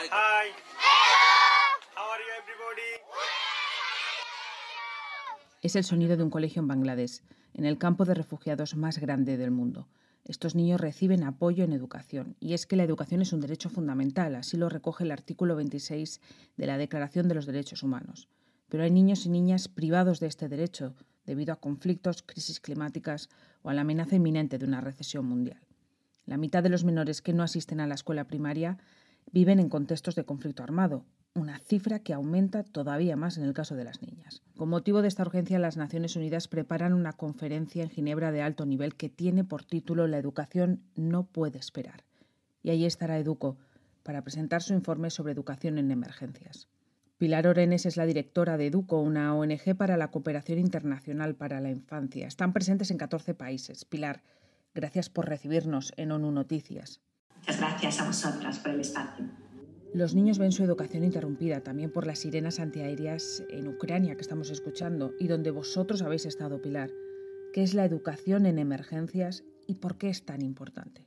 Hi. How are you, everybody? Es el sonido de un colegio en Bangladesh, en el campo de refugiados más grande del mundo. Estos niños reciben apoyo en educación, y es que la educación es un derecho fundamental, así lo recoge el artículo 26 de la Declaración de los Derechos Humanos. Pero hay niños y niñas privados de este derecho debido a conflictos, crisis climáticas o a la amenaza inminente de una recesión mundial. La mitad de los menores que no asisten a la escuela primaria viven en contextos de conflicto armado, una cifra que aumenta todavía más en el caso de las niñas. Con motivo de esta urgencia, las Naciones Unidas preparan una conferencia en Ginebra de alto nivel que tiene por título La educación no puede esperar. Y allí estará Educo para presentar su informe sobre educación en emergencias. Pilar Orenes es la directora de Educo, una ONG para la cooperación internacional para la infancia. Están presentes en 14 países. Pilar, gracias por recibirnos en ONU Noticias. Muchas gracias a vosotras por el espacio. Los niños ven su educación interrumpida también por las sirenas antiaéreas en Ucrania que estamos escuchando y donde vosotros habéis estado, Pilar. ¿Qué es la educación en emergencias y por qué es tan importante?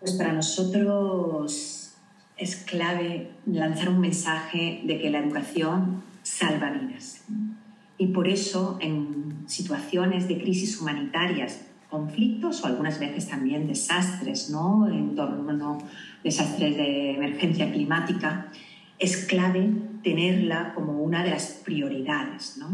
Pues para nosotros es clave lanzar un mensaje de que la educación salva vidas. Y por eso en situaciones de crisis humanitarias conflictos o algunas veces también desastres, ¿no? En torno a desastres de emergencia climática, es clave tenerla como una de las prioridades, ¿no?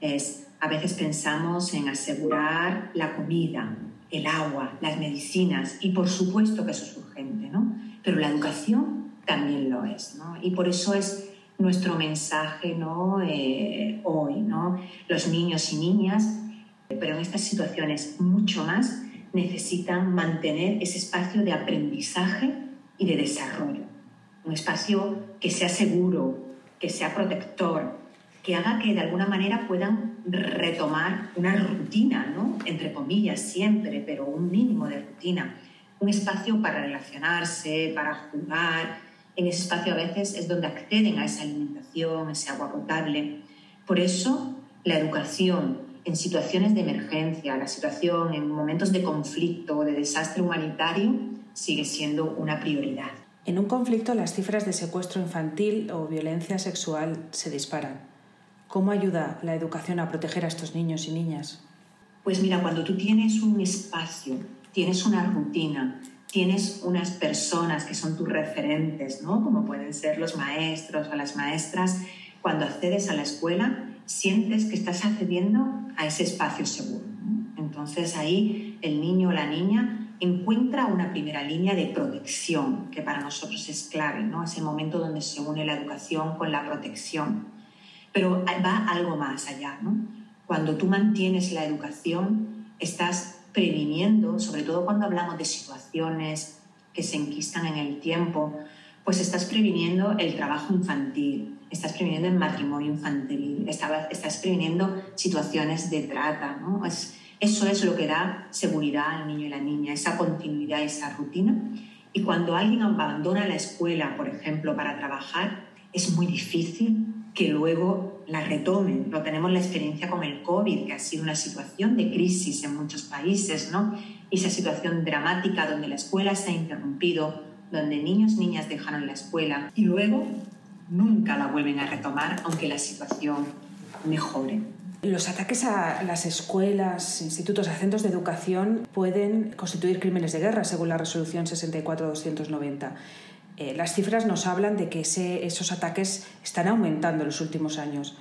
Es, a veces pensamos en asegurar la comida, el agua, las medicinas y por supuesto que eso es urgente, ¿no? Pero la educación también lo es, ¿no? Y por eso es nuestro mensaje, ¿no? Eh, hoy, ¿no? Los niños y niñas pero en estas situaciones mucho más necesitan mantener ese espacio de aprendizaje y de desarrollo. Un espacio que sea seguro, que sea protector, que haga que de alguna manera puedan retomar una rutina, ¿no? entre comillas siempre, pero un mínimo de rutina. Un espacio para relacionarse, para jugar. En ese espacio a veces es donde acceden a esa alimentación, ese agua potable. Por eso la educación en situaciones de emergencia, la situación en momentos de conflicto o de desastre humanitario sigue siendo una prioridad. En un conflicto las cifras de secuestro infantil o violencia sexual se disparan. ¿Cómo ayuda la educación a proteger a estos niños y niñas? Pues mira, cuando tú tienes un espacio, tienes una rutina, tienes unas personas que son tus referentes, ¿no? Como pueden ser los maestros o las maestras, cuando accedes a la escuela, sientes que estás accediendo a ese espacio seguro. Entonces ahí el niño o la niña encuentra una primera línea de protección, que para nosotros es clave, ¿no? ese momento donde se une la educación con la protección. Pero va algo más allá. Cuando tú mantienes la educación, estás previniendo, sobre todo cuando hablamos de situaciones que se enquistan en el tiempo, pues estás previniendo el trabajo infantil, estás previniendo el matrimonio infantil, estás previniendo situaciones de trata. ¿no? Es, eso es lo que da seguridad al niño y la niña, esa continuidad, esa rutina. Y cuando alguien abandona la escuela, por ejemplo, para trabajar, es muy difícil que luego la retomen. Lo tenemos la experiencia con el COVID, que ha sido una situación de crisis en muchos países, ¿no? Esa situación dramática donde la escuela se ha interrumpido, donde niños, niñas dejaron la escuela y luego nunca la vuelven a retomar, aunque la situación mejore. Los ataques a las escuelas, institutos, a centros de educación pueden constituir crímenes de guerra, según la resolución 64-290. Eh, las cifras nos hablan de que esos ataques están aumentando en los últimos años.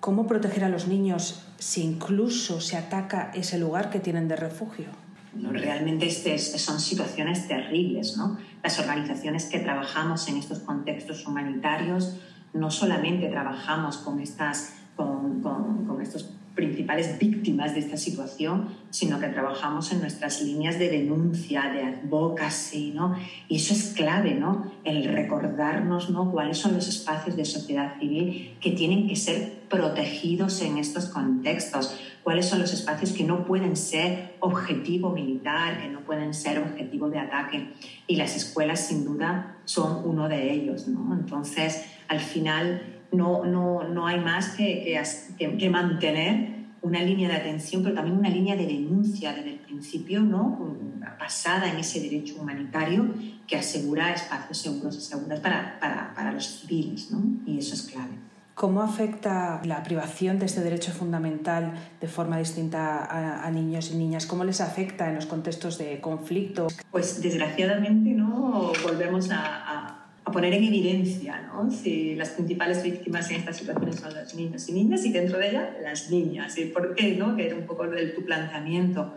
¿Cómo proteger a los niños si incluso se ataca ese lugar que tienen de refugio? Realmente este son situaciones terribles. ¿no? Las organizaciones que trabajamos en estos contextos humanitarios no solamente trabajamos con, estas, con, con, con estos principales víctimas de esta situación, sino que trabajamos en nuestras líneas de denuncia, de advocacy, ¿no? Y eso es clave, ¿no? El recordarnos, ¿no? Cuáles son los espacios de sociedad civil que tienen que ser protegidos en estos contextos, cuáles son los espacios que no pueden ser objetivo militar, que no pueden ser objetivo de ataque. Y las escuelas, sin duda, son uno de ellos, ¿no? Entonces, al final, no, no, no hay más que, que, que, mantener una línea de atención, pero también una línea de denuncia desde el principio, ¿no? basada en ese derecho humanitario que asegura espacios seguros y seguros para, para, para los civiles, ¿no? y eso es clave. ¿Cómo afecta la privación de este derecho fundamental de forma distinta a, a, niños y niñas? ¿Cómo les afecta en los contextos de conflicto? Pues desgraciadamente no volvemos a, a, a poner en evidencia ¿no? si las principales víctimas en estas situaciones son los niños y niñas y dentro de ellas las niñas. ¿Y por qué? No? Que era un poco de tu planteamiento.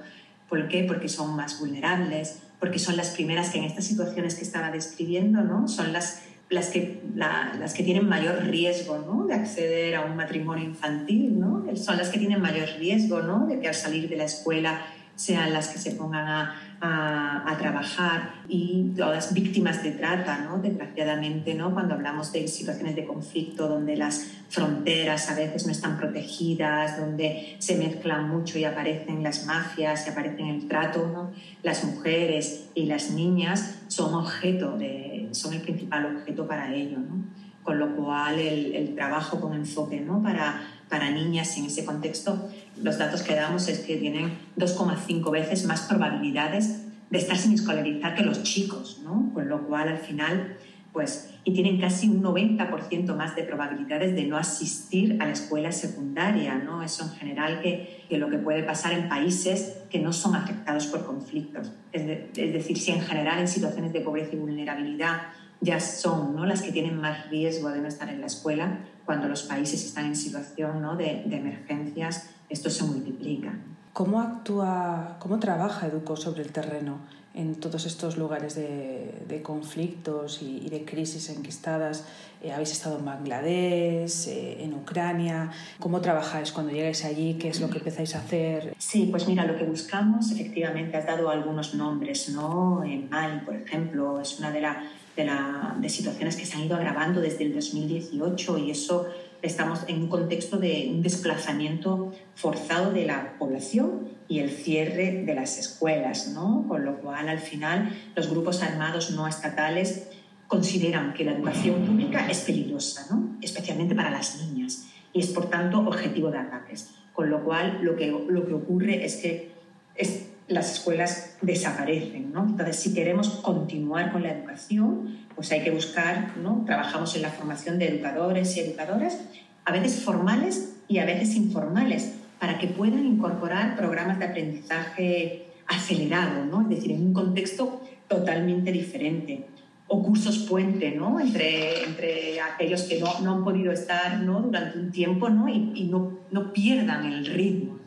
¿Por qué? Porque son más vulnerables, porque son las primeras que en estas situaciones que estaba describiendo, ¿no? Son las, las, que, la, las que tienen mayor riesgo, ¿no? De acceder a un matrimonio infantil, ¿no? Son las que tienen mayor riesgo, ¿no? De que al salir de la escuela sean las que se pongan a, a, trabajar y todas víctimas de trata, ¿no? desgraciadamente, ¿no? cuando hablamos de situaciones de conflicto donde las fronteras a veces no están protegidas, donde se mezclan mucho y aparecen las mafias y aparecen el trato, ¿no? las mujeres y las niñas son objeto de, son el principal objeto para ello. ¿no? Con lo cual el, el trabajo con enfoque ¿no? para, para niñas en ese contexto los datos que damos es que tienen 2,5 veces más probabilidades de estar sin escolarizar que los chicos, ¿no? Con lo cual, al final, pues, y tienen casi un 90% más de probabilidades de no asistir a la escuela secundaria, ¿no? Eso en general que, que lo que puede pasar en países que no son afectados por conflictos. Es, es decir, si en general en situaciones de pobreza y vulnerabilidad ya son ¿no? las que tienen más riesgo de no estar en la escuela, cuando los países están en situación ¿no? de, de emergencias, esto se multiplica. ¿Cómo actúa, cómo trabaja Educo sobre el terreno en todos estos lugares de, de conflictos y, y, de crisis enquistadas? Eh, ¿Habéis estado en Bangladesh, eh, en Ucrania? ¿Cómo trabajáis cuando llegáis allí? ¿Qué es lo que empezáis a hacer? Sí, pues mira, lo que buscamos, efectivamente, has dado algunos nombres, ¿no? En Mali, por ejemplo, es una de, la, de, la, de situaciones que se han ido agravando desde el 2018 y eso estamos en un contexto de un desplazamiento forzado de la población y el cierre de las escuelas, ¿no? con lo cual al final los grupos armados no estatales consideran que la educación pública es peligrosa, ¿no? especialmente para las niñas, y es por tanto objetivo de ataques. Con lo cual lo que, lo que ocurre es que es, las escuelas desaparecen. ¿no? Entonces, si queremos continuar con la educación, pues hay que buscar, ¿no? trabajamos en la formación de educadores y educadoras, a veces formales y a veces informales, para que puedan incorporar programas de aprendizaje acelerado, ¿no? es decir, en un contexto totalmente diferente. O cursos puente ¿no? entre, entre aquellos que no, no han podido estar ¿no? durante un tiempo ¿no? y, y no, no pierdan el ritmo.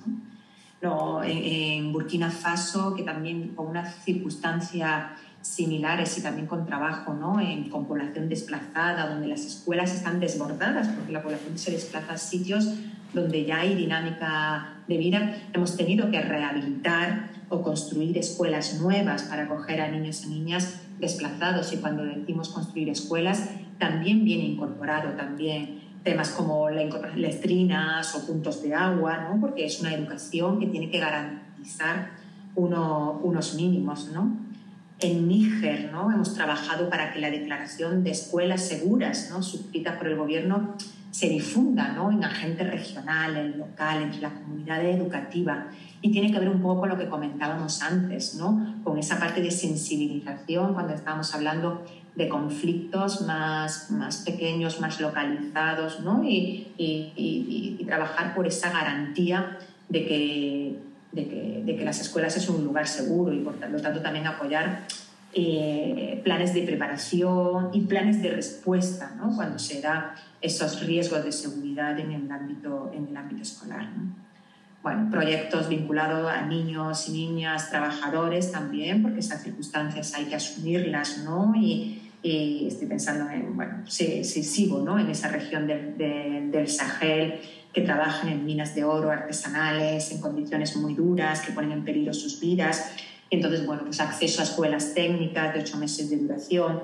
No, en, Burkina Faso, que también con una circunstancia similares y también con trabajo ¿no? en, con población desplazada, donde las escuelas están desbordadas porque la población se desplaza a sitios donde ya hay dinámica de vida, hemos tenido que rehabilitar o construir escuelas nuevas para acoger a niños y niñas desplazados y cuando decimos construir escuelas también viene incorporado también temas como letrinas o puntos de agua, ¿no? porque es una educación que tiene que garantizar uno, unos mínimos. ¿no? En Níger ¿no? hemos trabajado para que la declaración de escuelas seguras, ¿no? suscrita por el gobierno, se difunda ¿no? en agente regional, en local, entre la comunidad educativa. Y tiene que ver un poco con lo que comentábamos antes, ¿no? con esa parte de sensibilización cuando estábamos hablando de conflictos más, más pequeños, más localizados, ¿no? y, trabajar por esa garantía de que de que, de que, las escuelas es un lugar seguro y por lo tanto también apoyar eh, planes de preparación y planes de respuesta ¿no? cuando se da esos riesgos de seguridad en el ámbito, en el ámbito escolar. ¿no? Bueno, proyectos vinculados a niños y niñas trabajadores también, porque esas circunstancias hay que asumirlas, ¿no? Y, y estoy pensando en, bueno, sí, sí sigo, ¿no? En esa región del, del, del Sahel, que trabajan en minas de oro artesanales, en condiciones muy duras, que ponen en peligro sus vidas. Entonces, bueno, pues acceso a escuelas técnicas de ocho meses de duración.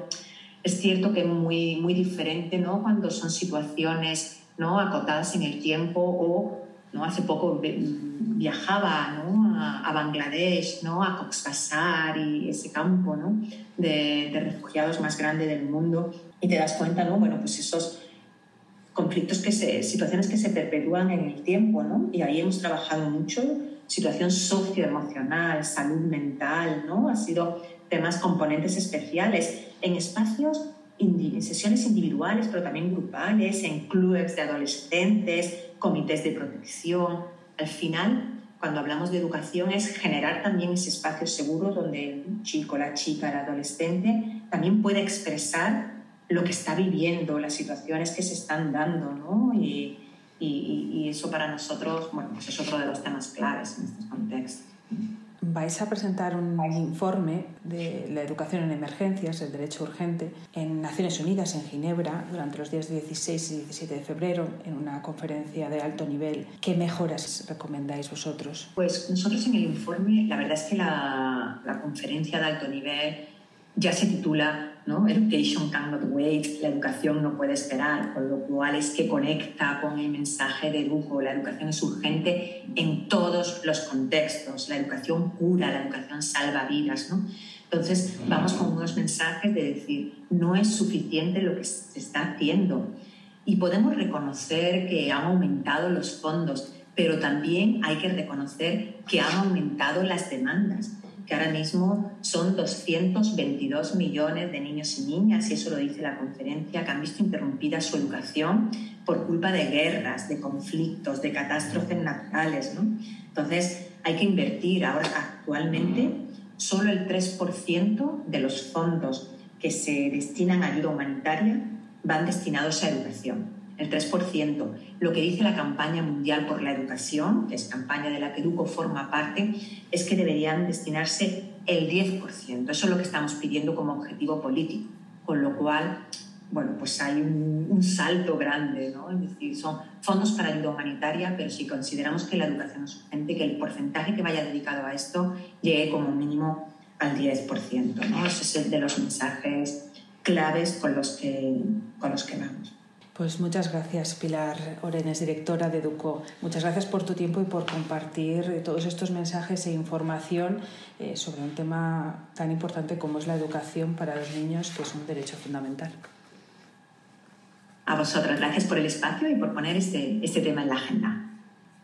Es cierto que es muy, muy diferente, ¿no? Cuando son situaciones, ¿no? Acotadas en el tiempo o, ¿no? Hace poco viajaba, ¿no? A, a Bangladesh, ¿no? A Cox's Bazar y ese campo, ¿no? De, refugiados más grande del mundo y te das cuenta, ¿no? Bueno, pues esos conflictos que se, situaciones que se perpetúan en el tiempo, ¿no? Y ahí hemos trabajado mucho, situación socioemocional, salud mental, ¿no? Ha sido temas componentes especiales en espacios en sesiones individuales, pero también grupales, en clubes de adolescentes, comités de protección. Al final, cuando hablamos de educación, es generar también ese espacio seguro donde el chico, la chica, el adolescente también puede expresar lo que está viviendo, las situaciones que se están dando, ¿no? Y, y, y eso para nosotros, bueno, pues es otro de los temas claves en estos contextos vais a presentar un informe de la educación en emergencias, el derecho urgente, en Naciones Unidas, en Ginebra, durante los días 16 y 17 de febrero, en una conferencia de alto nivel. ¿Qué mejoras recomendáis vosotros? Pues nosotros en el informe, la verdad es que la, la conferencia de alto nivel ya se titula ¿no? Education cannot wait, la educación no puede esperar, con lo cual es que conecta con el mensaje de Educo. La educación es urgente en todos los contextos. La educación cura, la educación salva vidas. ¿no? Entonces, vamos con unos mensajes de decir, no es suficiente lo que se está haciendo. Y podemos reconocer que han aumentado los fondos, pero también hay que reconocer que han aumentado las demandas que ahora mismo son 222 millones de niños y niñas, y eso lo dice la conferencia, que han visto interrumpida su educación por culpa de guerras, de conflictos, de catástrofes naturales. ¿no? Entonces, hay que invertir. Ahora, actualmente, solo el 3% de los fondos que se destinan a ayuda humanitaria van destinados a educación el 3%. Lo que dice la campaña mundial por la educación, que es campaña de la que Educo forma parte, es que deberían destinarse el 10%. Eso es lo que estamos pidiendo como objetivo político. Con lo cual, bueno, pues hay un, salto grande, ¿no? Es decir, son fondos para ayuda humanitaria, pero si consideramos que la educación es urgente, que el porcentaje que vaya dedicado a esto llegue como mínimo al 10%, ¿no? Ese es el de los mensajes claves con los que, con los que vamos. Pues muchas gracias, Pilar Orenes, directora de Educo. Muchas gracias por tu tiempo y por compartir todos estos mensajes e información eh, sobre un tema tan importante como es la educación para los niños, que es un derecho fundamental. A vosotros, gracias por el espacio y por poner este, este tema en la agenda.